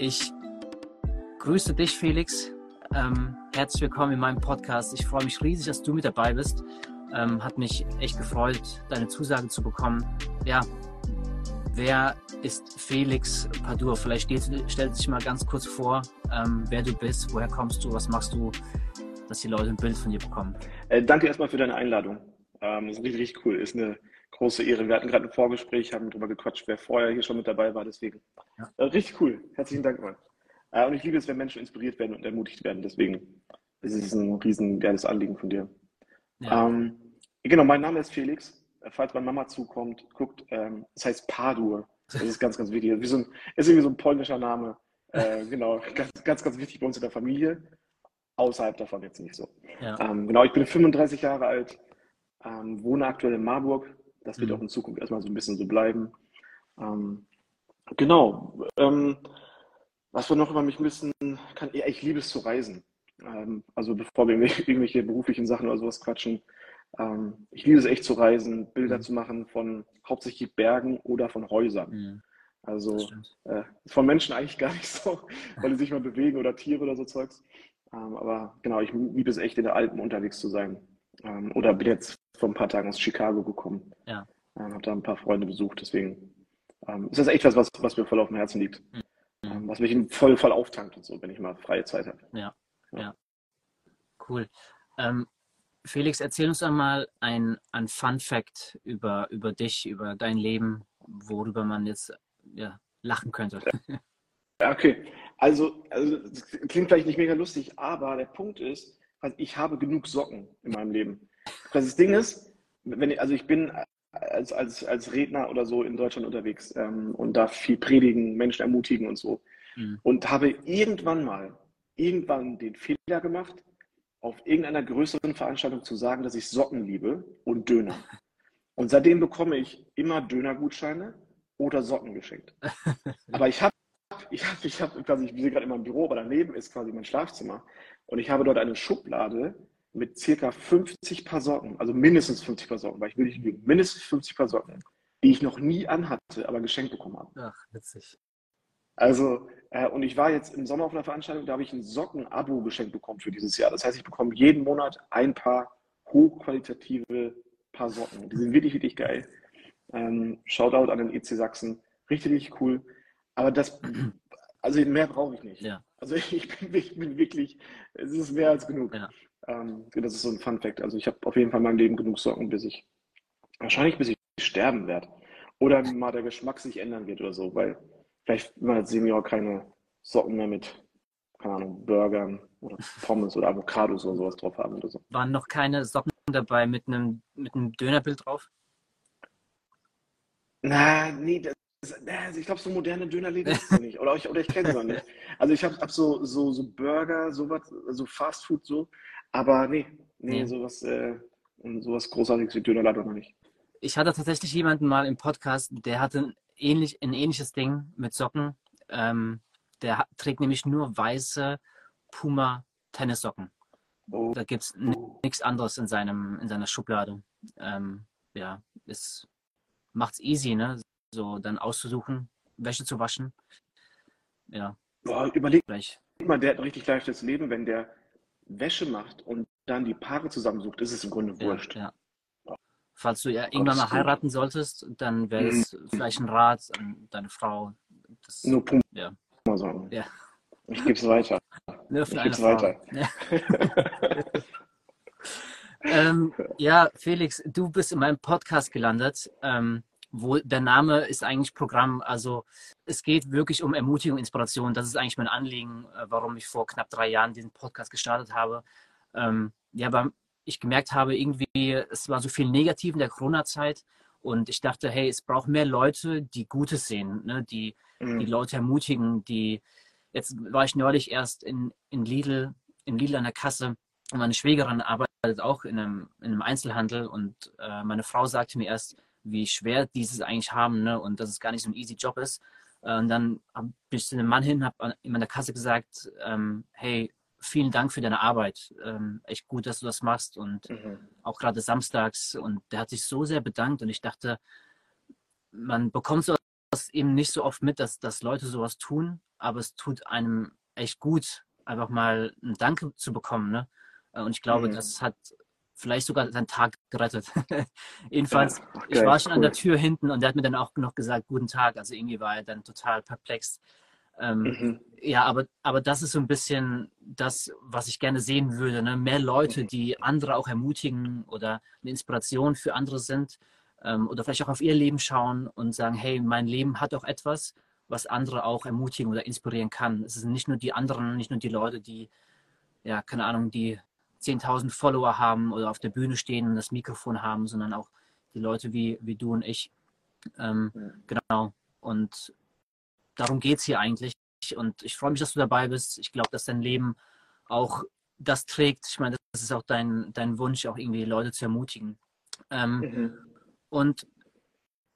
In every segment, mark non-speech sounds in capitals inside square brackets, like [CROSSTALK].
Ich grüße dich, Felix. Ähm, herzlich willkommen in meinem Podcast. Ich freue mich riesig, dass du mit dabei bist. Ähm, hat mich echt gefreut, deine Zusagen zu bekommen. Ja, wer ist Felix Padur? Vielleicht stellt, stellt sich mal ganz kurz vor, ähm, wer du bist, woher kommst du, was machst du, dass die Leute ein Bild von dir bekommen. Äh, danke erstmal für deine Einladung. Ähm, ist richtig, richtig cool. Ist eine große Ehre. Wir hatten gerade ein Vorgespräch, haben darüber gequatscht, wer vorher hier schon mit dabei war. Deswegen ja. äh, richtig cool. Herzlichen Dank mal. Äh, und ich liebe es, wenn Menschen inspiriert werden und ermutigt werden. Deswegen ist es ein riesen geiles Anliegen von dir. Ja. Ähm, genau, mein Name ist Felix. Äh, falls meine Mama zukommt, guckt, ähm, das heißt Padur. Das ist ganz, ganz wichtig. So ein, ist irgendwie so ein polnischer Name. Äh, [LAUGHS] genau, ganz, ganz, ganz wichtig bei uns in der Familie. Außerhalb davon jetzt nicht so. Ja. Ähm, genau, ich bin 35 Jahre alt, ähm, wohne aktuell in Marburg. Das wird mhm. auch in Zukunft erstmal so ein bisschen so bleiben. Ähm, genau. Ähm, was wir noch über mich wissen kann, ja, ich liebe es zu reisen. Ähm, also bevor wir irgendwelche beruflichen Sachen oder sowas quatschen, ähm, ich liebe es echt zu reisen, Bilder mhm. zu machen von hauptsächlich Bergen oder von Häusern. Mhm. Also äh, von Menschen eigentlich gar nicht so, weil die sich mal bewegen oder Tiere oder so Zeugs. Ähm, aber genau, ich liebe es echt in den Alpen unterwegs zu sein. Ähm, oder bin jetzt vor ein paar Tagen aus Chicago gekommen. Ja. Ähm, habe da ein paar Freunde besucht. Deswegen ähm, ist das echt was, was, was mir voll auf dem Herzen liegt. Mhm. Ähm, was mich voll, voll auftankt und so, wenn ich mal freie Zeit habe. Ja, ja. ja. Cool. Ähm, Felix, erzähl uns einmal ein, ein Fun Fact über, über dich, über dein Leben, worüber man jetzt ja, lachen könnte. Ja, okay. Also, also das klingt vielleicht nicht mega lustig, aber der Punkt ist, ich habe genug Socken in meinem Leben. Das Ding ist, wenn ich, also ich bin als, als, als Redner oder so in Deutschland unterwegs ähm, und da viel predigen, Menschen ermutigen und so. Mhm. Und habe irgendwann mal, irgendwann den Fehler gemacht, auf irgendeiner größeren Veranstaltung zu sagen, dass ich Socken liebe und Döner. Und seitdem bekomme ich immer Dönergutscheine oder Socken geschenkt. [LAUGHS] Aber ich habe, ich habe, ich habe quasi, ich bin gerade in meinem Büro, aber daneben ist quasi mein Schlafzimmer. Und ich habe dort eine Schublade mit circa 50 Paar Socken, also mindestens 50 Paar Socken, weil ich will nicht lügen, mindestens 50 Paar Socken, die ich noch nie anhatte, aber geschenkt bekommen habe. Ach, witzig. Also, äh, und ich war jetzt im Sommer auf einer Veranstaltung, da habe ich ein Socken-Abo geschenkt bekommen für dieses Jahr. Das heißt, ich bekomme jeden Monat ein paar hochqualitative Paar Socken. Die sind wirklich, wirklich geil. Ähm, Shoutout an den EC Sachsen. Richtig, richtig cool. Aber das, also mehr brauche ich nicht. Ja. Also [LAUGHS] ich bin, ich bin, wirklich, es ist mehr als genug. Ja. Ähm, das ist so ein Fun Fact. Also ich habe auf jeden Fall in meinem Leben genug Socken, bis ich, wahrscheinlich bis ich sterben werde. Oder mal der Geschmack sich ändern wird oder so, weil vielleicht mal als Senior keine Socken mehr mit, keine Ahnung, Burgern oder Pommes oder Avocados oder sowas drauf haben oder so. Waren noch keine Socken dabei mit einem, mit einem Dönerbild drauf? Na, nee, das, ich glaube, so moderne Dönerläden ist es nicht. Oder ich, oder ich kenne es noch nicht. Also ich habe hab so, so, so Burger, sowas, so Fast Food so. Aber nee, nee, nee. sowas, äh, sowas Großartiges wie Dönerladen noch nicht. Ich hatte tatsächlich jemanden mal im Podcast, der hatte ähnlich, ein ähnliches Ding mit Socken. Ähm, der hat, trägt nämlich nur weiße Puma Tennissocken. Oh. Da gibt es nichts anderes in, seinem, in seiner Schublade. Ähm, ja, es macht's easy, ne? So dann auszusuchen, Wäsche zu waschen. Ja. Boah, überleg Gleich. mal, der hat ein richtig leichtes Leben, wenn der Wäsche macht und dann die Paare zusammensucht, ist es im Grunde wurscht. Ja, ja. Falls du ja irgendwann mal heiraten solltest, dann wäre es mhm. vielleicht ein Rat an deine Frau. Das, Nur Punkt. Ja. Mal sagen. Ja. Ich gebe es weiter. [LAUGHS] Nur ich gebe es weiter. Ja. [LAUGHS] ähm, ja, Felix, du bist in meinem Podcast gelandet, ähm, wo der Name ist eigentlich Programm. Also es geht wirklich um Ermutigung, Inspiration. Das ist eigentlich mein Anliegen, äh, warum ich vor knapp drei Jahren diesen Podcast gestartet habe. Ähm, ja, beim ich gemerkt habe, irgendwie, es war so viel negativ in der Corona-Zeit und ich dachte, hey, es braucht mehr Leute, die Gutes sehen, ne? die mhm. die Leute ermutigen, die, jetzt war ich neulich erst in, in Lidl, in Lidl an der Kasse und meine Schwägerin arbeitet auch in einem, in einem Einzelhandel und äh, meine Frau sagte mir erst, wie schwer dieses eigentlich haben ne? und dass es gar nicht so ein easy Job ist. Äh, und dann bin ich zu einem Mann hin, habe in meiner Kasse gesagt, ähm, hey, vielen Dank für deine Arbeit. Ähm, echt gut, dass du das machst und mhm. auch gerade samstags. Und der hat sich so sehr bedankt und ich dachte, man bekommt so eben nicht so oft mit, dass, dass Leute sowas tun, aber es tut einem echt gut, einfach mal ein Danke zu bekommen. Ne? Äh, und ich glaube, mhm. das hat vielleicht sogar seinen Tag gerettet. [LAUGHS] Jedenfalls, ja, ich war schon cool. an der Tür hinten und der hat mir dann auch noch gesagt, guten Tag. Also irgendwie war er dann total perplex. Ähm, mhm. Ja, aber, aber das ist so ein bisschen das, was ich gerne sehen würde. Ne? Mehr Leute, die andere auch ermutigen oder eine Inspiration für andere sind ähm, oder vielleicht auch auf ihr Leben schauen und sagen, hey, mein Leben hat auch etwas, was andere auch ermutigen oder inspirieren kann. Es sind nicht nur die anderen, nicht nur die Leute, die, ja, keine Ahnung, die 10.000 Follower haben oder auf der Bühne stehen und das Mikrofon haben, sondern auch die Leute wie, wie du und ich. Ähm, ja. Genau. Und darum geht es hier eigentlich. Und ich freue mich, dass du dabei bist. Ich glaube, dass dein Leben auch das trägt. Ich meine, das ist auch dein, dein Wunsch, auch irgendwie Leute zu ermutigen. Ähm, mhm. Und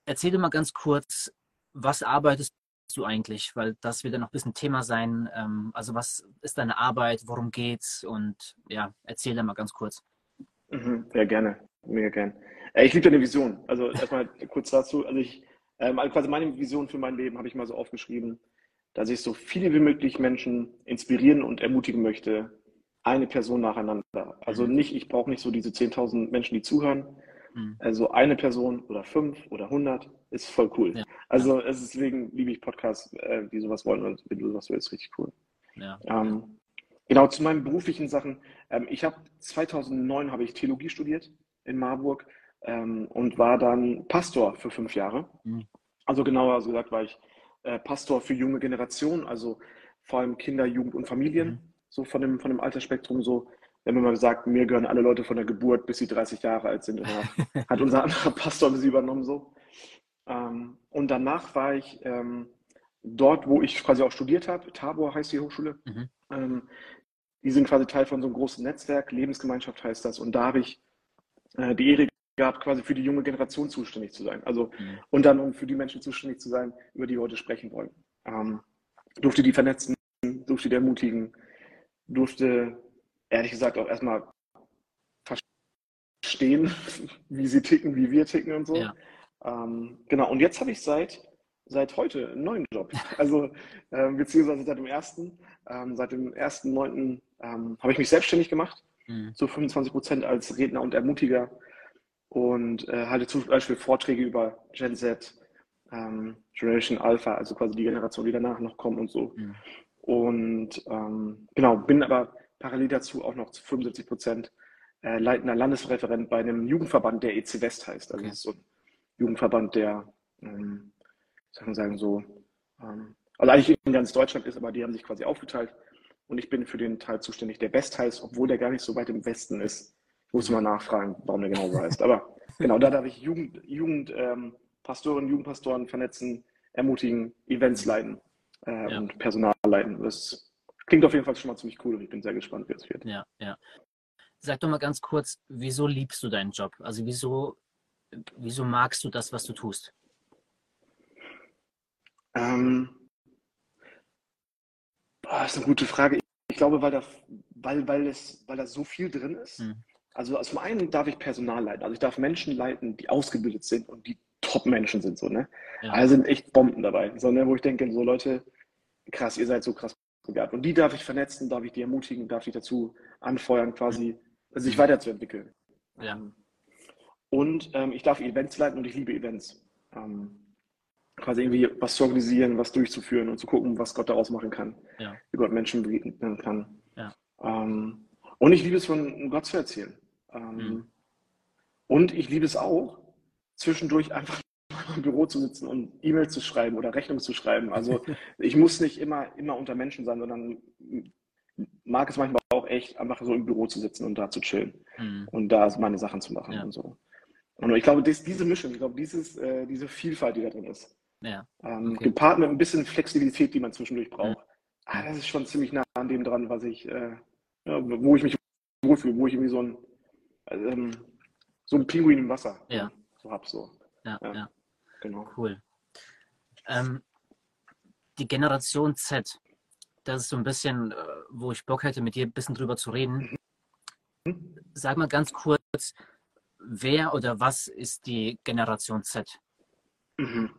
erzähl dir mal ganz kurz, was arbeitest du eigentlich? Weil das wird ja noch ein bisschen Thema sein. Ähm, also was ist deine Arbeit? Worum geht's? Und ja, erzähl dir mal ganz kurz. Mhm, ja, gerne. Mega gern. Äh, ich liebe deine Vision. Also erstmal [LAUGHS] kurz dazu. Also ich, ähm, also quasi meine Vision für mein Leben habe ich mal so aufgeschrieben, dass ich so viele wie möglich Menschen inspirieren und ermutigen möchte, eine Person nacheinander. Also mhm. nicht, ich brauche nicht so diese 10.000 Menschen, die zuhören. Mhm. Also eine Person oder fünf oder 100 ist voll cool. Ja. Also es ist, deswegen liebe ich Podcasts, äh, die sowas wollen und wenn du sowas willst, richtig cool. Ja. Ähm, genau, zu meinen beruflichen Sachen. Ähm, ich habe 2009 habe ich Theologie studiert in Marburg ähm, und war dann Pastor für fünf Jahre. Mhm. Also genauer gesagt war ich äh, Pastor für junge Generationen, also vor allem Kinder, Jugend und Familien, mhm. so von dem, von dem Altersspektrum so. Wenn man mal sagt, mir gehören alle Leute von der Geburt, bis sie 30 Jahre alt sind, [LAUGHS] hat unser anderer Pastor sie übernommen so. Ähm, und danach war ich ähm, dort, wo ich quasi auch studiert habe, Tabor heißt die Hochschule. Mhm. Ähm, die sind quasi Teil von so einem großen Netzwerk, Lebensgemeinschaft heißt das. Und da habe ich äh, die Ehre gehabt, quasi für die junge Generation zuständig zu sein. Also mhm. und dann um für die Menschen zuständig zu sein, über die wir heute sprechen wollen. Durfte die vernetzen, durfte die ermutigen, durfte ehrlich gesagt auch erstmal verstehen, [LAUGHS] wie sie ticken, wie wir ticken und so. Ja. Ähm, genau, und jetzt habe ich seit, seit heute einen neuen Job. [LAUGHS] Also äh, beziehungsweise seit dem ersten, ähm, seit dem ersten neunten ähm, habe ich mich selbstständig gemacht, mhm. so 25 Prozent als Redner und Ermutiger und äh, halte zum Beispiel Vorträge über Gen Z, ähm, Generation Alpha, also quasi die Generation, die danach noch kommt und so. Mhm. Und ähm, genau, bin aber parallel dazu auch noch zu 75 Prozent äh, leitender Landesreferent bei einem Jugendverband, der EC West heißt. Also okay. das ist so ein Jugendverband, der, ähm, man sagen, so, ähm, also eigentlich in ganz Deutschland ist, aber die haben sich quasi aufgeteilt. Und ich bin für den Teil zuständig, der West heißt, obwohl der gar nicht so weit im Westen ist. Ich muss mal nachfragen, warum der genau so heißt. Aber [LAUGHS] genau, da darf ich Jugend, Jugend ähm, Pastoren, Jugendpastoren vernetzen, ermutigen, Events leiten äh, ja. und Personal leiten. Das klingt auf jeden Fall schon mal ziemlich cool und ich bin sehr gespannt, wie es wird. Ja, ja. Sag doch mal ganz kurz, wieso liebst du deinen Job? Also wieso, wieso magst du das, was du tust? Ähm, boah, das ist eine gute Frage. Ich glaube, weil da, weil, weil, es, weil da so viel drin ist. Hm. Also zum einen darf ich Personal leiten. Also ich darf Menschen leiten, die ausgebildet sind und die Top-Menschen sind so, ne? Ja. Also sind echt Bomben dabei. So, ne? Wo ich denke, so Leute, krass, ihr seid so krass begabt. Und die darf ich vernetzen, darf ich die ermutigen, darf ich dazu anfeuern, quasi sich weiterzuentwickeln. Ja. Und ähm, ich darf Events leiten und ich liebe Events. Ähm, quasi irgendwie was zu organisieren, was durchzuführen und zu gucken, was Gott daraus machen kann. Ja. Wie Gott Menschen begegnen kann. Ja. Ähm, und ich liebe es, von Gott zu erzählen. Ähm, mhm. Und ich liebe es auch, zwischendurch einfach [LAUGHS] im Büro zu sitzen und E-Mails zu schreiben oder Rechnungen zu schreiben. Also ich muss nicht immer, immer unter Menschen sein, sondern mag es manchmal auch echt, einfach so im Büro zu sitzen und da zu chillen mhm. und da meine Sachen zu machen ja. und so. Und ich glaube, das, diese Mischung, ich glaube, dieses, äh, diese Vielfalt, die da drin ist, ja. ähm, okay. gepaart mit ein bisschen Flexibilität, die man zwischendurch braucht, mhm. ah, das ist schon ziemlich nah an dem dran, was ich, äh, ja, wo ich mich wohlfühle, wo ich irgendwie so ein, ähm, so ein Pinguin im Wasser ja. so hab. So. Ja, ja, ja. Genau. Cool. Ähm, die Generation Z, das ist so ein bisschen, äh, wo ich Bock hätte, mit dir ein bisschen drüber zu reden. Sag mal ganz kurz, wer oder was ist die Generation Z? Mhm.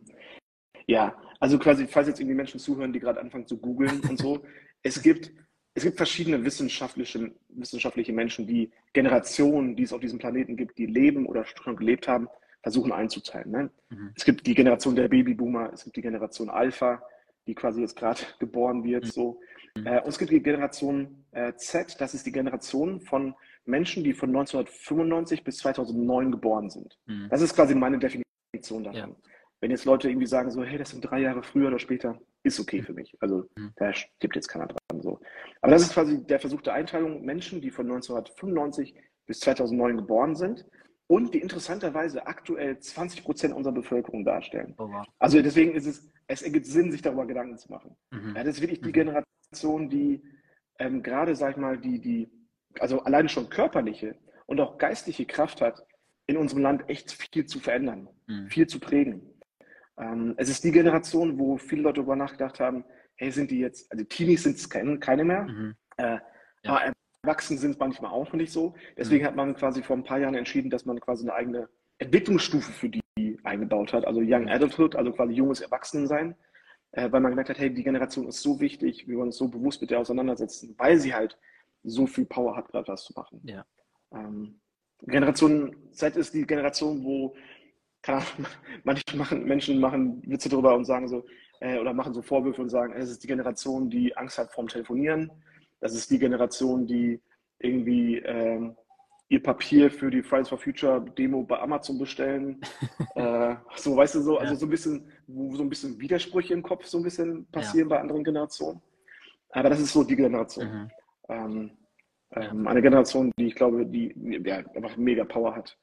Ja, also quasi, falls jetzt irgendwie Menschen zuhören, die gerade anfangen zu googeln und so, [LAUGHS] es gibt, es gibt verschiedene wissenschaftliche, wissenschaftliche Menschen, die Generationen, die es auf diesem Planeten gibt, die leben oder schon gelebt haben, versuchen einzuteilen. Ne? Mhm. Es gibt die Generation der Babyboomer, es gibt die Generation Alpha, die quasi jetzt gerade [LAUGHS] geboren wird. Mhm. So. Mhm. Äh, und es gibt die Generation äh, Z, das ist die Generation von Menschen, die von 1995 bis 2009 geboren sind. Mhm. Das ist quasi meine Definition davon. Ja. Wenn jetzt Leute irgendwie sagen, so, hey, das sind drei Jahre früher oder später, ist okay für mich. Also mhm. da stirbt jetzt keiner dran. So. Aber das ist quasi der Versuch der Einteilung. Menschen, die von 1995 bis 2009 geboren sind und die interessanterweise aktuell 20 Prozent unserer Bevölkerung darstellen. Oh, wow. Also deswegen ist es, es ergibt Sinn, sich darüber Gedanken zu machen. Mhm. Ja, das ist wirklich die mhm. Generation, die ähm, gerade, sag ich mal, die, die, also alleine schon körperliche und auch geistliche Kraft hat, in unserem Land echt viel zu verändern, mhm. viel zu prägen. Ähm, es ist die Generation, wo viele Leute darüber nachgedacht haben, hey, sind die jetzt, also Teenies sind es keine, keine mehr, mhm. äh, ja. Erwachsene sind manchmal auch noch nicht so. Deswegen mhm. hat man quasi vor ein paar Jahren entschieden, dass man quasi eine eigene Entwicklungsstufe für die eingebaut hat, also Young Adulthood, also quasi junges Erwachsenensein, äh, weil man gemerkt hat, hey, die Generation ist so wichtig, wir wollen uns so bewusst mit der auseinandersetzen, weil sie halt so viel Power hat, gerade was zu machen. Ja. Ähm, Generation Z ist die Generation, wo kann, [LAUGHS] manche machen, Menschen machen Witze drüber und sagen so, äh, oder machen so Vorwürfe und sagen, es ist die Generation, die Angst hat vorm Telefonieren. Das ist die Generation, die irgendwie äh, ihr Papier für die Fridays for Future Demo bei Amazon bestellen. [LAUGHS] äh, so, weißt du, so, also so ein bisschen, wo so ein bisschen Widersprüche im Kopf so ein bisschen passieren ja. bei anderen Generationen. Aber das ist so die Generation. Mhm. Ähm, ähm, eine Generation, die ich glaube, die ja, einfach mega Power hat.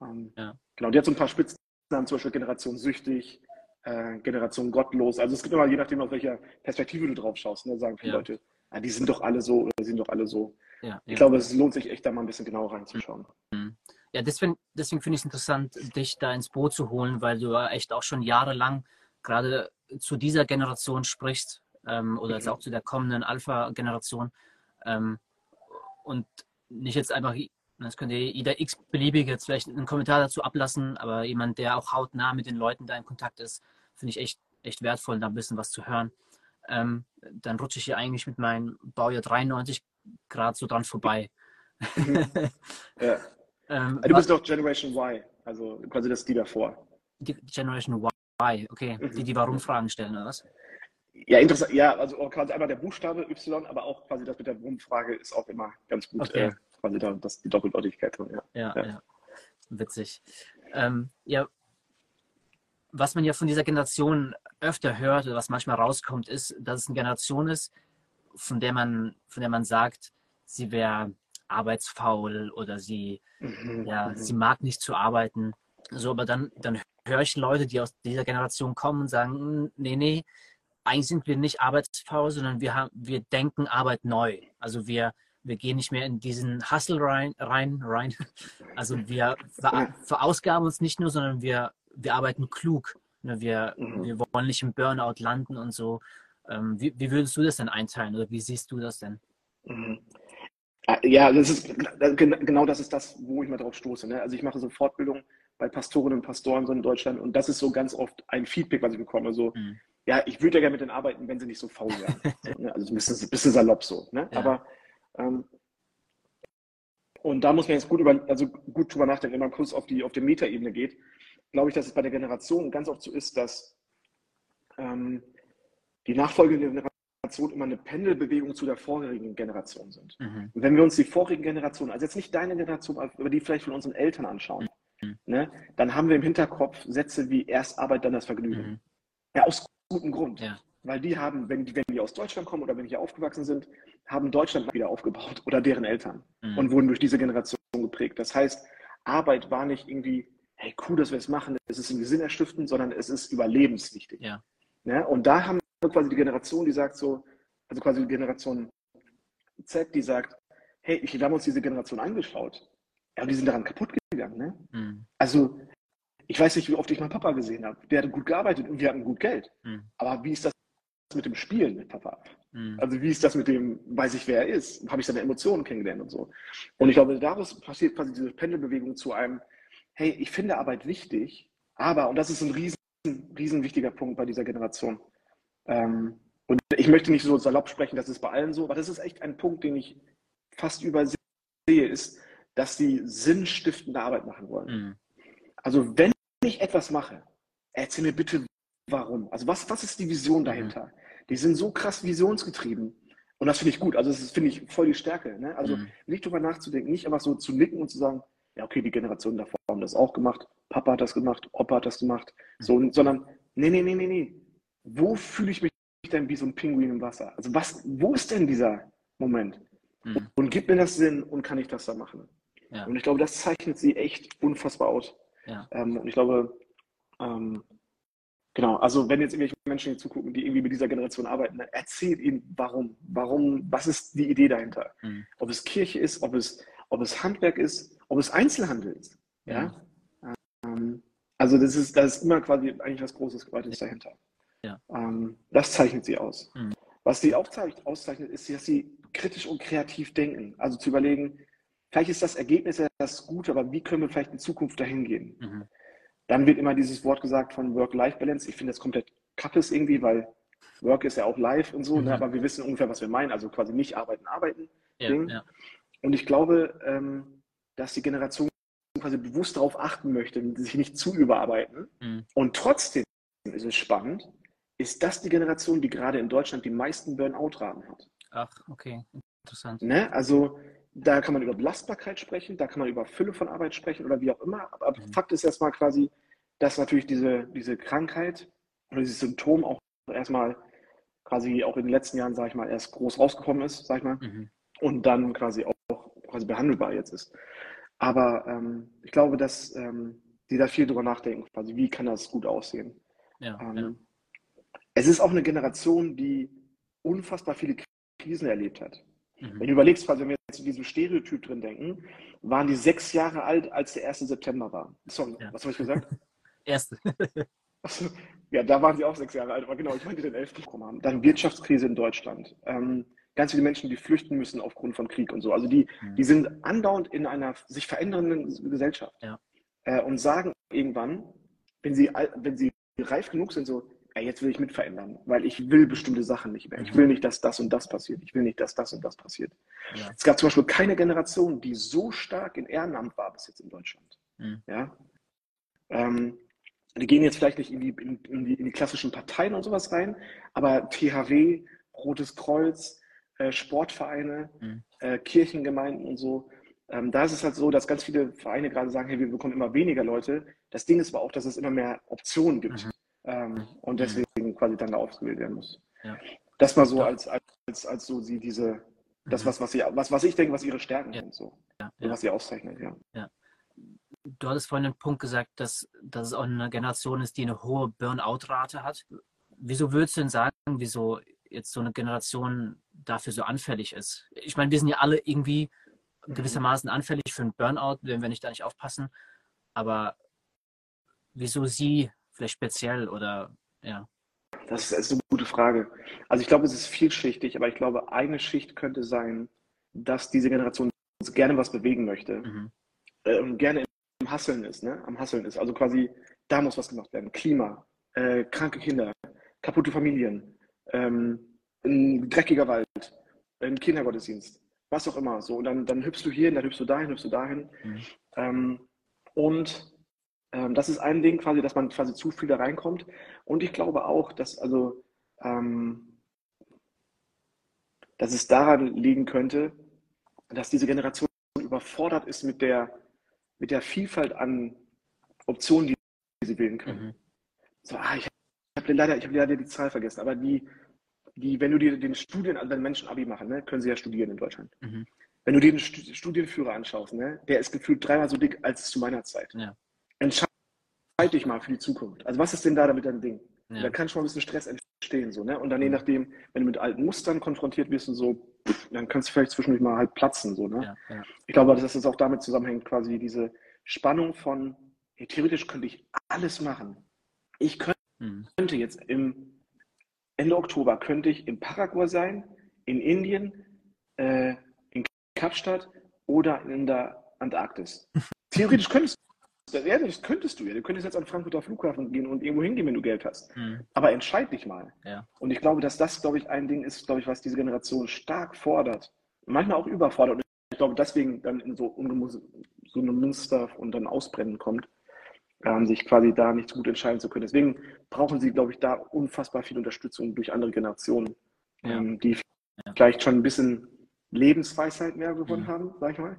Ähm, ja. Genau, die hat so ein paar Spitzen haben zum Beispiel Generation süchtig, äh, Generation gottlos. Also es gibt immer, je nachdem, aus welcher Perspektive du drauf schaust, ne, sagen viele ja. Leute, ja, die sind doch alle so oder sind doch alle so. Ja, ich glaube, es lohnt sich echt, da mal ein bisschen genauer reinzuschauen. Mhm. Ja, deswegen, deswegen finde ich es interessant, dich da ins Boot zu holen, weil du ja echt auch schon jahrelang gerade zu dieser Generation sprichst ähm, oder mhm. jetzt auch zu der kommenden Alpha-Generation ähm, und nicht jetzt einfach das könnte jeder x-beliebige jetzt vielleicht einen Kommentar dazu ablassen, aber jemand, der auch hautnah mit den Leuten da in Kontakt ist, finde ich echt, echt wertvoll, da ein bisschen was zu hören. Ähm, dann rutsche ich hier eigentlich mit meinem Baujahr 93 Grad so dran vorbei. [LAUGHS] Ja. [LAUGHS] ähm, du bist doch Generation Y, also quasi das die davor. Die Generation Y, okay. Mhm. Die, die Warum-Fragen stellen, oder was? Ja, interessant. Ja, also quasi einmal der Buchstabe Y, aber auch quasi das mit der Warum-Frage ist auch immer ganz gut. Okay. Äh, quasi da, das, die Doppeldeutigkeit drin. Ja, ja, ja. Witzig. Ähm, ja, was man ja von dieser Generation öfter hört, oder was manchmal rauskommt, ist, dass es eine Generation ist, von der man, von der man sagt, sie wäre arbeitsfaul oder sie, mhm. ja, mhm. sie mag nicht zu arbeiten. So, aber dann, dann höre ich Leute, die aus dieser Generation kommen und sagen, hm, nee, nee, eigentlich sind wir nicht arbeitsfaul, sondern wir haben, wir denken Arbeit neu. Also wir, wir gehen nicht mehr in diesen Hustle rein, rein, rein. [LAUGHS] Also wir verausgaben uns nicht nur, sondern wir, wir arbeiten klug. Ne, wir, mhm. wir wollen nicht im Burnout landen und so. Ähm, wie, wie würdest du das denn einteilen oder wie siehst du das denn? Mhm. Ah, ja, das ist genau das ist das, wo ich mal drauf stoße. Ne? Also ich mache so Fortbildung bei Pastorinnen und Pastoren so in Deutschland und das ist so ganz oft ein Feedback, was ich bekomme. So, mhm. ja, ich würde ja gerne mit denen arbeiten, wenn sie nicht so faul wären. [LAUGHS] so, ne? Also ein bisschen, ein bisschen salopp so. Ne? Ja. Aber ähm, und da muss man jetzt gut über, also gut drüber nachdenken, wenn man kurz auf die, auf die Metaebene geht, glaube ich, dass es bei der Generation ganz oft so ist, dass ähm, die nachfolgende Generation immer eine Pendelbewegung zu der vorherigen Generation sind. Mhm. wenn wir uns die vorigen Generationen, also jetzt nicht deine Generation, aber die vielleicht von unseren Eltern anschauen, mhm. ne, dann haben wir im Hinterkopf Sätze wie erst Arbeit, dann das Vergnügen. Mhm. Ja, aus gutem Grund. Ja. Weil die haben, wenn die, wenn die aus Deutschland kommen oder wenn die hier aufgewachsen sind, haben Deutschland wieder aufgebaut oder deren Eltern mhm. und wurden durch diese Generation geprägt. Das heißt, Arbeit war nicht irgendwie, hey, cool, dass wir es machen, es ist irgendwie sinnerstiftend, sondern es ist überlebenswichtig. Ja. ja. Und da haben wir quasi die Generation, die sagt so, also quasi die Generation Z, die sagt, hey, wir haben uns diese Generation angeschaut. Ja, und die sind daran kaputt gegangen. Ne? Mhm. Also, ich weiß nicht, wie oft ich meinen Papa gesehen habe. Der hat gut gearbeitet und wir hatten gut Geld. Mhm. Aber wie ist das mit dem Spielen mit Papa? Mhm. Also wie ist das mit dem, weiß ich, wer er ist? Habe ich seine Emotionen kennengelernt und so. Und ich glaube, daraus passiert quasi diese Pendelbewegung zu einem, hey, ich finde Arbeit wichtig, aber, und das ist ein riesen riesen wichtiger Punkt bei dieser Generation. Ähm, und ich möchte nicht so salopp sprechen, das ist bei allen so, aber das ist echt ein Punkt, den ich fast übersehe, ist, dass sie sinnstiftende Arbeit machen wollen. Mhm. Also wenn ich etwas mache, erzähl mir bitte, warum. Also was, was ist die Vision dahinter? Mhm. Die sind so krass visionsgetrieben. Und das finde ich gut. Also das finde ich voll die Stärke. Ne? Also mhm. nicht drüber nachzudenken, nicht einfach so zu nicken und zu sagen, ja, okay, die Generation davor haben das auch gemacht, Papa hat das gemacht, Opa hat das gemacht, so, sondern nee, nee, nee, nee, nee. Wo fühle ich mich denn wie so ein Pinguin im Wasser? Also was, wo ist denn dieser Moment? Mhm. Und gibt mir das Sinn und kann ich das da machen? Ja. Und ich glaube, das zeichnet sie echt unfassbar aus. Ja. Ähm, und ich glaube, ähm, genau, also wenn jetzt irgendwelche Menschen hier zugucken, die irgendwie mit dieser Generation arbeiten, erzählt ihnen, warum, warum, was ist die Idee dahinter? Mhm. Ob es Kirche ist, ob es, ob es Handwerk ist, Einzelhandel ist. Ja. ja? Ähm, also das ist, das ist immer quasi eigentlich was Großes, Gewaltiges dahinter. Ja. Ähm, das zeichnet sie aus. Mhm. Was sie auch auszeichnet, ist, dass sie kritisch und kreativ denken. Also zu überlegen, vielleicht ist das Ergebnis ja das Gute, aber wie können wir vielleicht in Zukunft dahin gehen? Mhm. Dann wird immer dieses Wort gesagt von Work-Life-Balance. Ich finde das komplett kappes irgendwie, weil Work ist ja auch live und so, ne? mhm. ne? aber wir wissen ungefähr, was wir meinen. Also quasi nicht arbeiten, arbeiten. Ja, ja. Und ich glaube, ähm, dass die Generation quasi bewusst darauf achten möchte, sich nicht zu überarbeiten. Mhm. Und trotzdem ist es spannend, ist das die Generation, die gerade in Deutschland die meisten Burnout-Raten hat. Ach, okay, interessant. Ne? Also da kann man über Belastbarkeit sprechen, da kann man über Fülle von Arbeit sprechen oder wie auch immer. Aber mhm. Fakt ist erstmal quasi, dass natürlich diese, diese Krankheit oder dieses Symptom auch erstmal quasi auch in den letzten Jahren, sage ich mal, erst groß rausgekommen ist, sage ich mal, mhm. und dann quasi auch quasi behandelbar jetzt ist. Aber ähm, ich glaube, dass ähm, die da viel drüber nachdenken, quasi, wie kann das gut aussehen. Ja, ähm, ja. Es ist auch eine Generation, die unfassbar viele Krisen erlebt hat. Mhm. Wenn du überlegst, quasi, wenn wir jetzt in diesem Stereotyp drin denken, waren die sechs Jahre alt, als der 1. September war. Sorry, ja. was habe ich gesagt? [LAUGHS] Erste. [LAUGHS] ja, da waren sie auch sechs Jahre alt, aber genau, ich meinte den 11. haben. Dann Wirtschaftskrise in Deutschland. Ähm, ganz viele Menschen, die flüchten müssen aufgrund von Krieg und so. Also die, mhm. die sind andauernd in einer sich verändernden Gesellschaft ja. äh, und sagen irgendwann, wenn sie, wenn sie reif genug sind, so, ja, jetzt will ich mit verändern, weil ich will bestimmte Sachen nicht mehr. Ich will nicht, dass das und das passiert. Ich will nicht, dass das und das passiert. Ja. Es gab zum Beispiel keine Generation, die so stark in Ehrenamt war bis jetzt in Deutschland. Mhm. Ja? Ähm, die gehen jetzt vielleicht nicht in die, in, in, die, in die, klassischen Parteien und sowas rein, aber THW, Rotes Kreuz, äh, Sportvereine, mhm. äh, Kirchengemeinden und so, ähm, da ist es halt so, dass ganz viele Vereine gerade sagen, hey, wir bekommen immer weniger Leute. Das Ding ist aber auch, dass es immer mehr Optionen gibt. Mhm ähm, und mhm. deswegen quasi dann da ausgewählt werden muss. Ja. Das mal so als, als, als so sie diese, das, mhm. was, was, sie, was, was ich denke, was ihre Stärken ja. sind, so. Ja. Und was sie auszeichnet, ja. ja. Du hattest vorhin einen Punkt gesagt, dass, dass es auch eine Generation ist, die eine hohe Burnout-Rate hat. Wieso würdest du denn sagen, wieso jetzt so eine Generation dafür so anfällig ist? Ich meine, wir sind ja alle irgendwie mhm. gewissermaßen anfällig für einen Burnout, wenn wir nicht da nicht aufpassen. Aber wieso sie vielleicht speziell oder ja? Das ist eine gute Frage. Also ich glaube, es ist vielschichtig, aber ich glaube, eine Schicht könnte sein, dass diese Generation gerne was bewegen möchte mhm. äh, und gerne im Hasseln ist, ne? am Hasseln ist. Also quasi, da muss was gemacht werden. Klima, äh, kranke Kinder, kaputte Familien, ähm, ein dreckiger Wald, ein Kindergottesdienst, was auch immer. So, und dann, dann hüpfst du hier, dann hüpfst du dahin, hüpfst du dahin. Mhm. Ähm, und ähm, das ist ein Ding quasi, dass man quasi zu viel da reinkommt. Und ich glaube auch, dass also ähm, dass es daran liegen könnte, dass diese Generation überfordert ist mit der, mit der Vielfalt an Optionen, die sie wählen können. Mhm. So, ah, ich habe leider, ich habe leider die Zahl vergessen, aber die, die, wenn du dir den Studien, also wenn Menschen Abi machen, ne, können sie ja studieren in Deutschland. Mhm. Wenn du dir den Studienführer anschaust, ne, der ist gefühlt dreimal so dick als zu meiner Zeit. Ja entscheide dich mal für die Zukunft. Also was ist denn da damit dein Ding? Ja. Da kann schon mal ein bisschen Stress entstehen. So, ne? Und dann je nachdem, wenn du mit alten Mustern konfrontiert wirst und so, dann kannst du vielleicht zwischendurch mal halt platzen. So, ne? Ja, ja. Ich glaube, dass das auch damit zusammenhängt, quasi diese Spannung von, hey, theoretisch könnte ich alles machen. Ich könnte, mhm. könnte jetzt im Ende Oktober könnte ich in Paraguay sein, in Indien, äh, in Kapstadt oder in der Antarktis. [LAUGHS] Theoretisch könntest ja, das könntest du ja. Du könntest jetzt an Frankfurter Flughafen gehen und irgendwo hingehen, wenn du Geld hast. Mhm. Aber entscheid dich mal. Ja. Und ich glaube, dass das, glaube ich, ein Ding ist, glaube ich, was diese Generation stark fordert. Manchmal auch überfordert. Und ich glaube, deswegen dann in so, so eine Münster und dann Ausbrennen kommt, ähm, sich quasi da nicht so gut entscheiden zu können. Deswegen brauchen sie, glaube ich, da unfassbar viel Unterstützung durch andere Generationen, Ja. ähm, die Ja. vielleicht schon ein bisschen Lebensweisheit mehr gewonnen Mhm. haben, sag ich mal,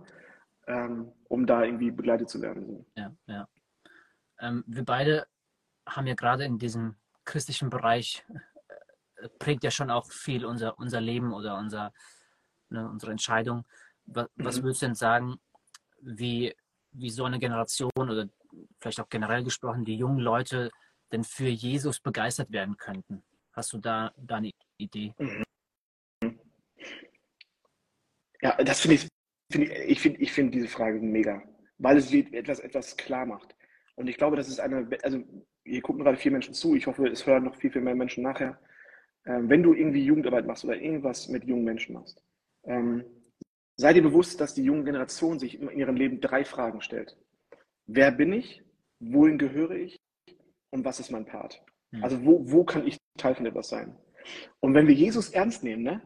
ähm, um da irgendwie begleitet zu werden. Ja, ja. Ähm, wir beide haben ja gerade in diesem christlichen Bereich, äh, prägt ja schon auch viel unser, unser Leben oder unser, ne, unsere Entscheidung. Was, was Mhm. würdest du denn sagen, wie, wie so eine Generation oder vielleicht auch generell gesprochen, die jungen Leute denn für Jesus begeistert werden könnten? Hast du da, da eine Idee? Ja, das finde ich, find ich, ich finde ich find diese Frage mega, weil es etwas, etwas klar macht. Und ich glaube, das ist eine, also hier gucken gerade vier Menschen zu, ich hoffe, es hören noch viel, viel mehr Menschen nachher. Ähm, wenn du irgendwie Jugendarbeit machst oder irgendwas mit jungen Menschen machst, ähm, sei dir bewusst, dass die junge Generation sich in ihrem Leben drei Fragen stellt. Wer bin ich? Wohin gehöre ich? Und was ist mein Part? Hm. Also wo, wo kann ich Teil von etwas sein? Und wenn wir Jesus ernst nehmen, ne,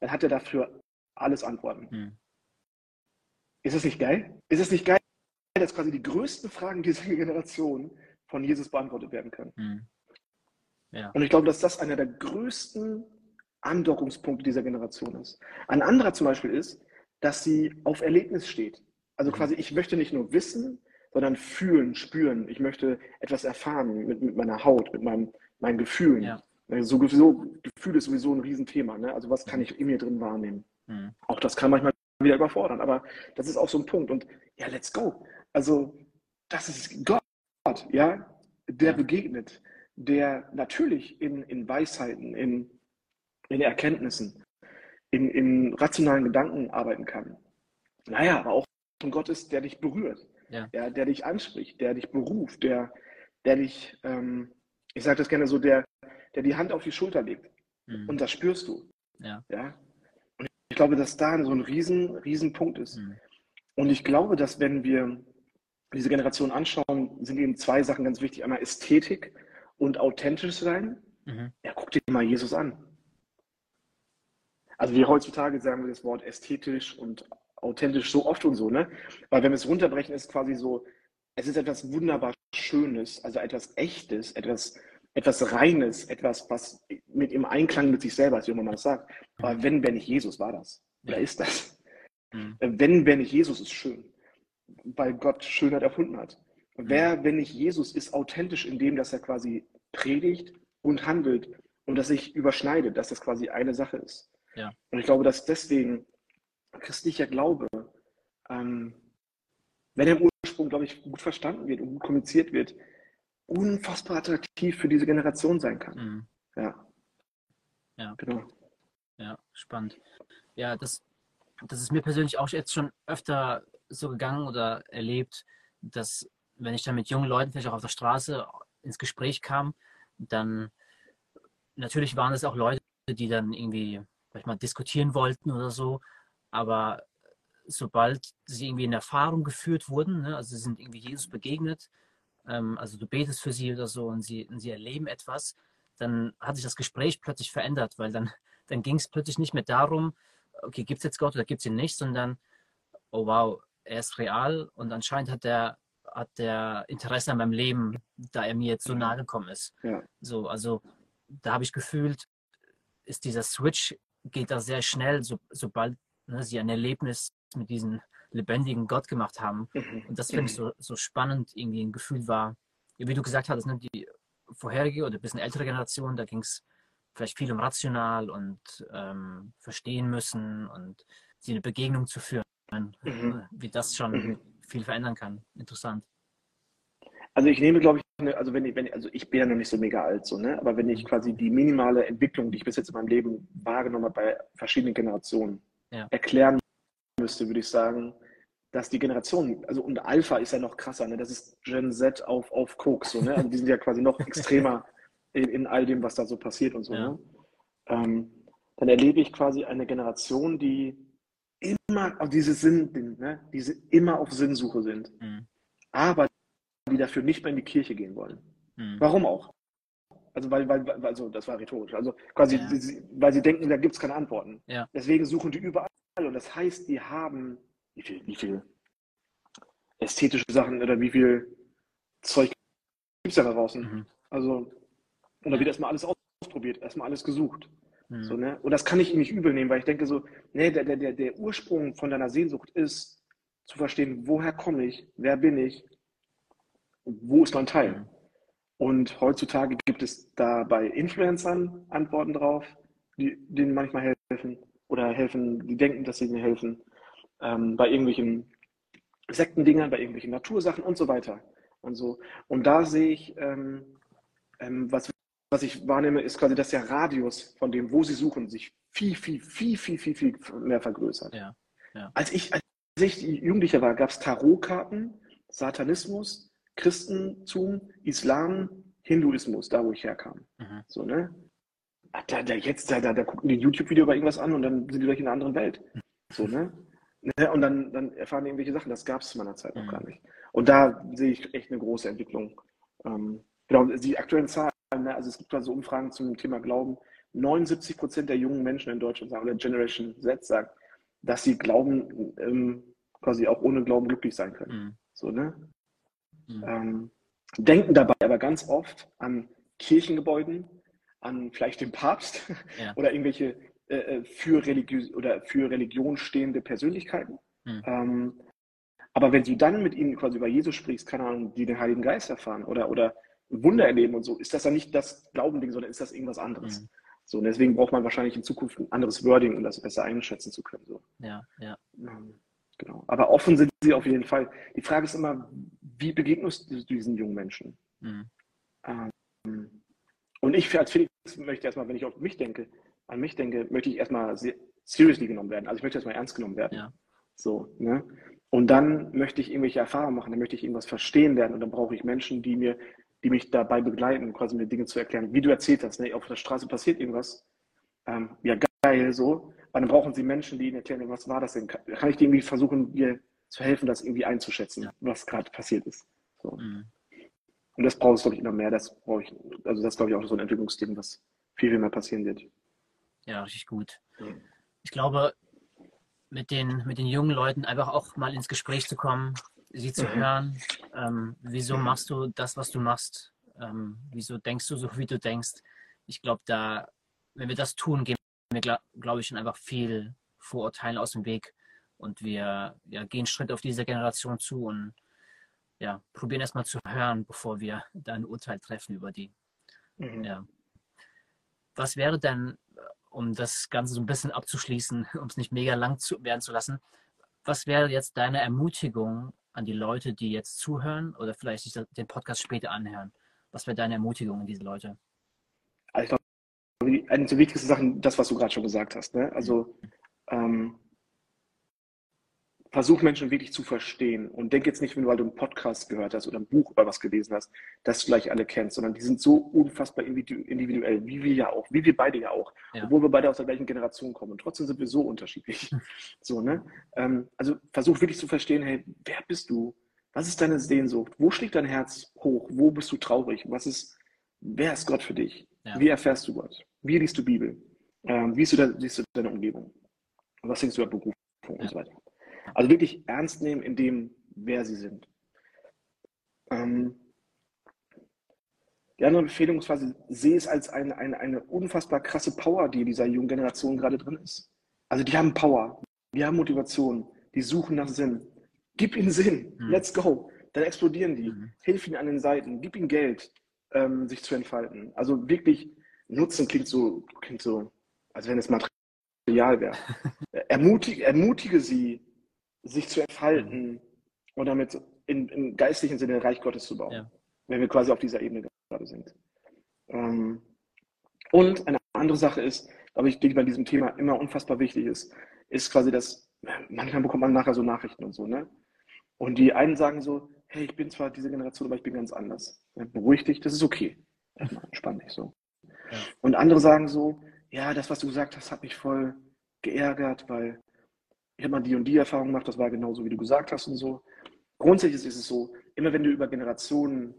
dann hat er dafür alles Antworten. Hm. Ist das nicht geil? Ist es nicht geil, dass quasi die größten Fragen dieser [LAUGHS] Generation von Jesus beantwortet werden können? Hm. Ja. Und ich glaube, dass das einer der größten Andockungspunkte dieser Generation ist. Ein anderer zum Beispiel ist, dass sie auf Erlebnis steht. Also Mhm. quasi, ich möchte nicht nur wissen, sondern fühlen, spüren. Ich möchte etwas erfahren mit, mit meiner Haut, mit meinem, meinen Gefühlen. Ja. Also sowieso, Gefühl ist sowieso ein Riesenthema. Ne? Also was kann Mhm. ich in mir drin wahrnehmen? Hm. Auch das kann manchmal wieder überfordern, aber das ist auch so ein Punkt. Und ja, let's go. Also, das ist Gott, ja, der Ja. begegnet, der natürlich in, in Weisheiten, in, in Erkenntnissen, in, in rationalen Gedanken arbeiten kann. Naja, aber auch ein Gott ist, der dich berührt, Ja. der, der dich anspricht, der dich beruft, der, der dich, ähm, ich sage das gerne so, der, der die Hand auf die Schulter legt. Hm. Und das spürst du. Ja. Ja? Und ich glaube, dass da so ein riesen, riesen Punkt ist. Hm. Und ich glaube, dass wenn wir diese Generation anschauen, sind eben zwei Sachen ganz wichtig. Einmal Ästhetik und authentisch sein. Mhm. Ja, guck dir mal Jesus an. Also wir heutzutage sagen wir das Wort ästhetisch und authentisch so oft und so, ne? Weil wenn wir es runterbrechen, ist quasi so, es ist etwas wunderbar Schönes, also etwas Echtes, etwas, etwas Reines, etwas, was mit im Einklang mit sich selber ist, wie man das sagt. Aber wenn, wenn nicht Jesus, war das. Oder ist das? Hm. Wenn, wenn nicht Jesus, ist schön. Weil Gott Schönheit erfunden hat. Wer, wenn nicht Jesus, ist authentisch in dem, dass er quasi predigt und handelt und dass sich überschneidet, dass das quasi eine Sache ist. Ja. Und ich glaube, dass deswegen christlicher Glaube, ähm, wenn er im Ursprung, glaube ich, gut verstanden wird und gut kommuniziert wird, unfassbar attraktiv für diese Generation sein kann. Hm. Ja. Ja. Genau. Ja, spannend. Ja, das, das ist mir persönlich auch jetzt schon öfter so gegangen oder erlebt, dass wenn ich dann mit jungen Leuten vielleicht auch auf der Straße ins Gespräch kam, dann natürlich waren es auch Leute, die dann irgendwie vielleicht mal diskutieren wollten oder so, aber sobald sie irgendwie in Erfahrung geführt wurden, ne, also sie sind irgendwie Jesus begegnet, ähm, also du betest für sie oder so und sie, und sie erleben etwas, dann hat sich das Gespräch plötzlich verändert, weil dann, [LAUGHS] dann ging es plötzlich nicht mehr darum, okay, gibt es jetzt Gott oder gibt es ihn nicht, sondern, oh wow, er ist real und anscheinend hat der, hat der Interesse an meinem Leben, da er mir jetzt so nahe gekommen ist. Ja. So, also da habe ich gefühlt, ist dieser Switch, geht da sehr schnell, so, sobald ne, sie ein Erlebnis mit diesem lebendigen Gott gemacht haben. Mhm. Und das finde ich so, so spannend, irgendwie ein Gefühl war, wie du gesagt hattest, ne, die vorherige oder ein bisschen ältere Generation, da ging es vielleicht viel um rational und ähm, verstehen müssen und sie eine Begegnung zu führen, Mhm. wie das schon Mhm. viel verändern kann. Interessant. Also ich nehme, glaube ich, eine, also wenn ich, wenn, also ich bin ja noch nicht so mega alt, so, ne? Aber wenn ich quasi die minimale Entwicklung, die ich bis jetzt in meinem Leben wahrgenommen habe bei verschiedenen Generationen, Ja. erklären müsste, würde ich sagen, dass die Generation, also und Alpha ist ja noch krasser, ne? Das ist Gen Z auf, auf Koks, so, ne? Also die sind ja quasi noch [LAUGHS] extremer in, in all dem, was da so passiert und so, Ja. ne? Ähm, dann erlebe ich quasi eine Generation, die immer auf diese Sinn, ne? die immer auf Sinnsuche sind. Mhm. Aber die dafür nicht mehr in die Kirche gehen wollen. Mhm. Warum auch? Also, weil, weil, also das war rhetorisch. Also quasi, ja. sie, weil sie denken, da gibt es keine Antworten. Ja. Deswegen suchen die überall. Und das heißt, die haben, wie viel, wie viel ästhetische Sachen oder wie viel Zeug gibt es da draußen? Mhm. Also, und da wird erstmal alles ausprobiert, erstmal alles gesucht. Mhm. So, ne? Und das kann ich ihm nicht übel nehmen, weil ich denke so, nee, der, der, der Ursprung von deiner Sehnsucht ist, zu verstehen, woher komme ich, wer bin ich, wo ist mein Teil. Mhm. Und heutzutage gibt es da bei Influencern Antworten drauf, die denen manchmal helfen oder helfen, die denken, dass sie ihnen helfen. Ähm, bei irgendwelchen Sektendingern, bei irgendwelchen Natursachen und so weiter. Und so. Und da sehe ich, ähm, ähm, was, was ich wahrnehme, ist quasi, dass der Radius von dem, wo sie suchen, sich viel, viel, viel, viel, viel, viel mehr vergrößert. Ja, ja. Als ich, als ich Jugendlicher war, gab es Tarotkarten, Satanismus, Christentum, Islam, Hinduismus, da wo ich herkam. Mhm. So, ne? Da, da, jetzt, da, da, da gucken die ein YouTube-Video über irgendwas an und dann sind die gleich in einer anderen Welt. So, ne? ne? Und dann, dann erfahren die irgendwelche Sachen. Das gab es zu meiner Zeit noch mhm. gar nicht. Und da sehe ich echt eine große Entwicklung. Ähm, genau, die aktuellen Zahlen, ne? also es gibt also Umfragen zum Thema Glauben. 79 Prozent der jungen Menschen in Deutschland sagen, oder Generation Z sagt, dass sie glauben, ähm, quasi auch ohne Glauben glücklich sein können. Mhm. So, ne? Mhm. Ähm, denken dabei aber ganz oft an Kirchengebäuden, an vielleicht den Papst [LAUGHS] ja. oder irgendwelche äh, äh für, Religiö oder für Religion stehende Persönlichkeiten. Mhm. Ähm, aber wenn du dann mit ihnen quasi über Jesus sprichst, keine Ahnung, die den Heiligen Geist erfahren oder, oder Wunder erleben und so, ist das dann nicht das Glaubending, sondern ist das irgendwas anderes. Mhm. So, und deswegen braucht man wahrscheinlich in Zukunft ein anderes Wording, um das besser einschätzen zu können. So. Ja, ja. Ähm, genau. Aber offen sind sie auf jeden Fall. Die Frage ist immer, wie begegnest du diesen jungen Menschen? Mhm. Ähm, und ich als Felix möchte erstmal, wenn ich auf mich denke, an mich denke, möchte ich erstmal seriously genommen werden. Also ich möchte erstmal ernst genommen werden. Ja. So, ne? Und dann möchte ich irgendwelche Erfahrungen machen, dann möchte ich irgendwas verstehen werden und dann brauche ich Menschen, die mir, die mich dabei begleiten, quasi mir Dinge zu erklären. Wie du erzählt hast, ne? auf der Straße passiert irgendwas. Ähm, ja, geil, so. Aber dann brauchen sie Menschen, die ihnen erklären, was war das denn? Kann ich dir irgendwie versuchen, dir zu helfen, das irgendwie einzuschätzen, ja. was gerade passiert ist. So. Mhm. Und das brauche ich, glaube ich, immer mehr. Das brauche ich, also das glaube ich auch so ein Entwicklungsding, was viel, viel mehr passieren wird. Ja, richtig gut. Mhm. Ich glaube, mit den, mit den jungen Leuten einfach auch mal ins Gespräch zu kommen, sie zu mhm. hören. Ähm, wieso mhm. machst du das, was du machst? Ähm, wieso denkst du so, wie du denkst? Ich glaube, da, wenn wir das tun, gehen wir, glaube glaub ich, schon einfach viel Vorurteilen aus dem Weg und wir ja, gehen Schritt auf diese Generation zu und ja, probieren erstmal zu hören, bevor wir da ein Urteil treffen über die. Mhm. Ja. Was wäre denn, um das Ganze so ein bisschen abzuschließen, [LAUGHS] um es nicht mega lang zu, werden zu lassen, was wäre jetzt deine Ermutigung an die Leute, die jetzt zuhören oder vielleicht sich den Podcast später anhören? Was wäre deine Ermutigung an diese Leute? Also ich glaube, eine der wichtigsten Sachen, das, was du gerade schon gesagt hast. Ne? Also ähm, versuch Menschen wirklich zu verstehen und denk jetzt nicht, wenn du halt einen Podcast gehört hast oder ein Buch über was gelesen hast, dass du gleich alle kennst, sondern die sind so unfassbar individuell, wie wir ja auch, wie wir beide ja auch, ja. obwohl wir beide aus der gleichen Generation kommen und trotzdem sind wir so unterschiedlich. [LAUGHS] so, ne? Ähm, also versuch wirklich zu verstehen, hey, wer bist du? Was ist deine Sehnsucht? Wo schlägt dein Herz hoch? Wo bist du traurig? Was ist, wer ist Gott für dich? Ja. Wie erfährst du Gott? Wie liest du Bibel? Ähm, wie siehst du, da, siehst du deine Umgebung? was denkst du über Berufung ja. und so weiter? Also wirklich ernst nehmen in dem, wer sie sind. Ähm, die andere Empfehlung ist quasi, sehe es als eine, eine, eine unfassbar krasse Power, die in dieser jungen Generation gerade drin ist. Also die haben Power, die haben Motivation, die suchen nach Sinn. Gib ihnen Sinn, mhm. let's go. Dann explodieren die. Mhm. Hilf ihnen an den Seiten, gib ihnen Geld, ähm, sich zu entfalten. Also wirklich, Nutzen klingt so, klingt so, als wenn es Material wäre. [LAUGHS] ermutige, ermutige sie, sich zu entfalten mhm. und damit in, im geistlichen Sinne Reich Gottes zu bauen. Ja. Wenn wir quasi auf dieser Ebene gerade sind. Ähm, und eine andere Sache ist, glaube ich, die bei diesem Thema immer unfassbar wichtig ist, ist quasi das, manchmal bekommt man nachher so Nachrichten und so, ne? Und die einen sagen so, hey, ich bin zwar diese Generation, aber ich bin ganz anders. Ja, beruhig dich, das ist okay. Erstmal entspann dich so. Ja. Und andere sagen so, ja, das, was du gesagt hast, hat mich voll geärgert, weil ich habe mal die und die Erfahrung gemacht, das war genauso, wie du gesagt hast und so. Grundsätzlich ist es so, immer wenn du über Generationen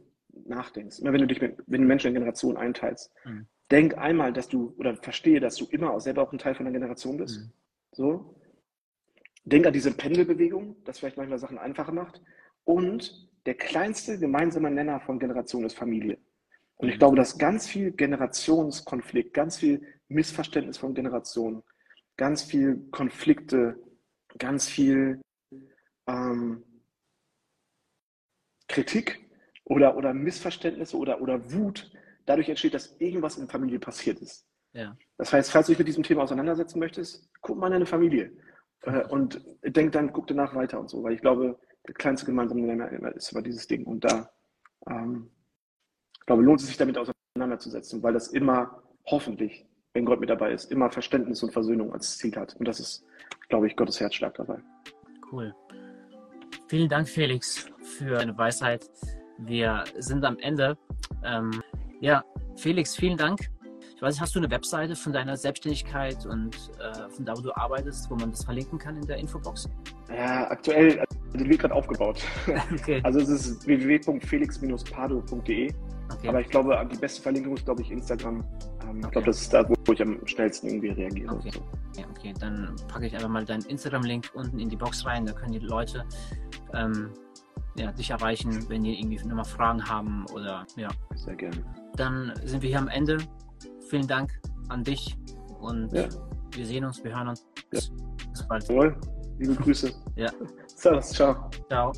nachdenkst, immer wenn du dich mit, wenn du Menschen in Generationen einteilst, mhm. denk einmal, dass du, oder verstehe, dass du immer auch selber auch ein Teil von der Generation bist. Mhm. So. Denk an diese Pendelbewegung, das vielleicht manchmal Sachen einfacher macht. Und der kleinste gemeinsame Nenner von Generationen ist Familie. Und ich mhm. glaube, dass ganz viel Generationskonflikt, ganz viel Missverständnis von Generationen, ganz viel Konflikte, ganz viel ähm, Kritik oder, oder Missverständnisse oder, oder Wut dadurch entsteht, dass irgendwas in der Familie passiert ist. Ja. Das heißt, falls du dich mit diesem Thema auseinandersetzen möchtest, guck mal in deine Familie äh, und denk dann, guck danach weiter und so, weil ich glaube, der kleinste gemeinsame Nenner ist immer dieses Ding und da, ähm, ich glaube, lohnt es sich damit auseinanderzusetzen, weil das immer hoffentlich, wenn Gott mit dabei ist, immer Verständnis und Versöhnung als Ziel hat und das ist, glaube ich, Gottes Herzschlag dabei. Cool. Vielen Dank, Felix, für deine Weisheit. Wir sind am Ende. Ähm, ja, Felix, vielen Dank. Ich weiß nicht, hast du eine Webseite von deiner Selbstständigkeit und äh, von da, wo du arbeitest, wo man das verlinken kann in der Infobox? Ja, aktuell, also die wird gerade aufgebaut. [LAUGHS] Okay. Also es ist www.felix-pardo.de. Okay. Aber ich glaube, die beste Verlinkung ist, glaube ich, Instagram. Ähm, ich glaube, das ist da, wo ich am schnellsten irgendwie reagiere. Okay. So. Ja, okay, dann packe ich einfach mal deinen Instagram-Link unten in die Box rein. Da können die Leute ähm, ja, dich erreichen, wenn die irgendwie nochmal Fragen haben oder ja. Sehr gerne. Dann sind wir hier am Ende. Vielen Dank an dich und ja. wir sehen uns, wir hören uns. Ja. Bis bald. Jawohl. Liebe Grüße. Ja. [LAUGHS] Servus, ciao. Ciao.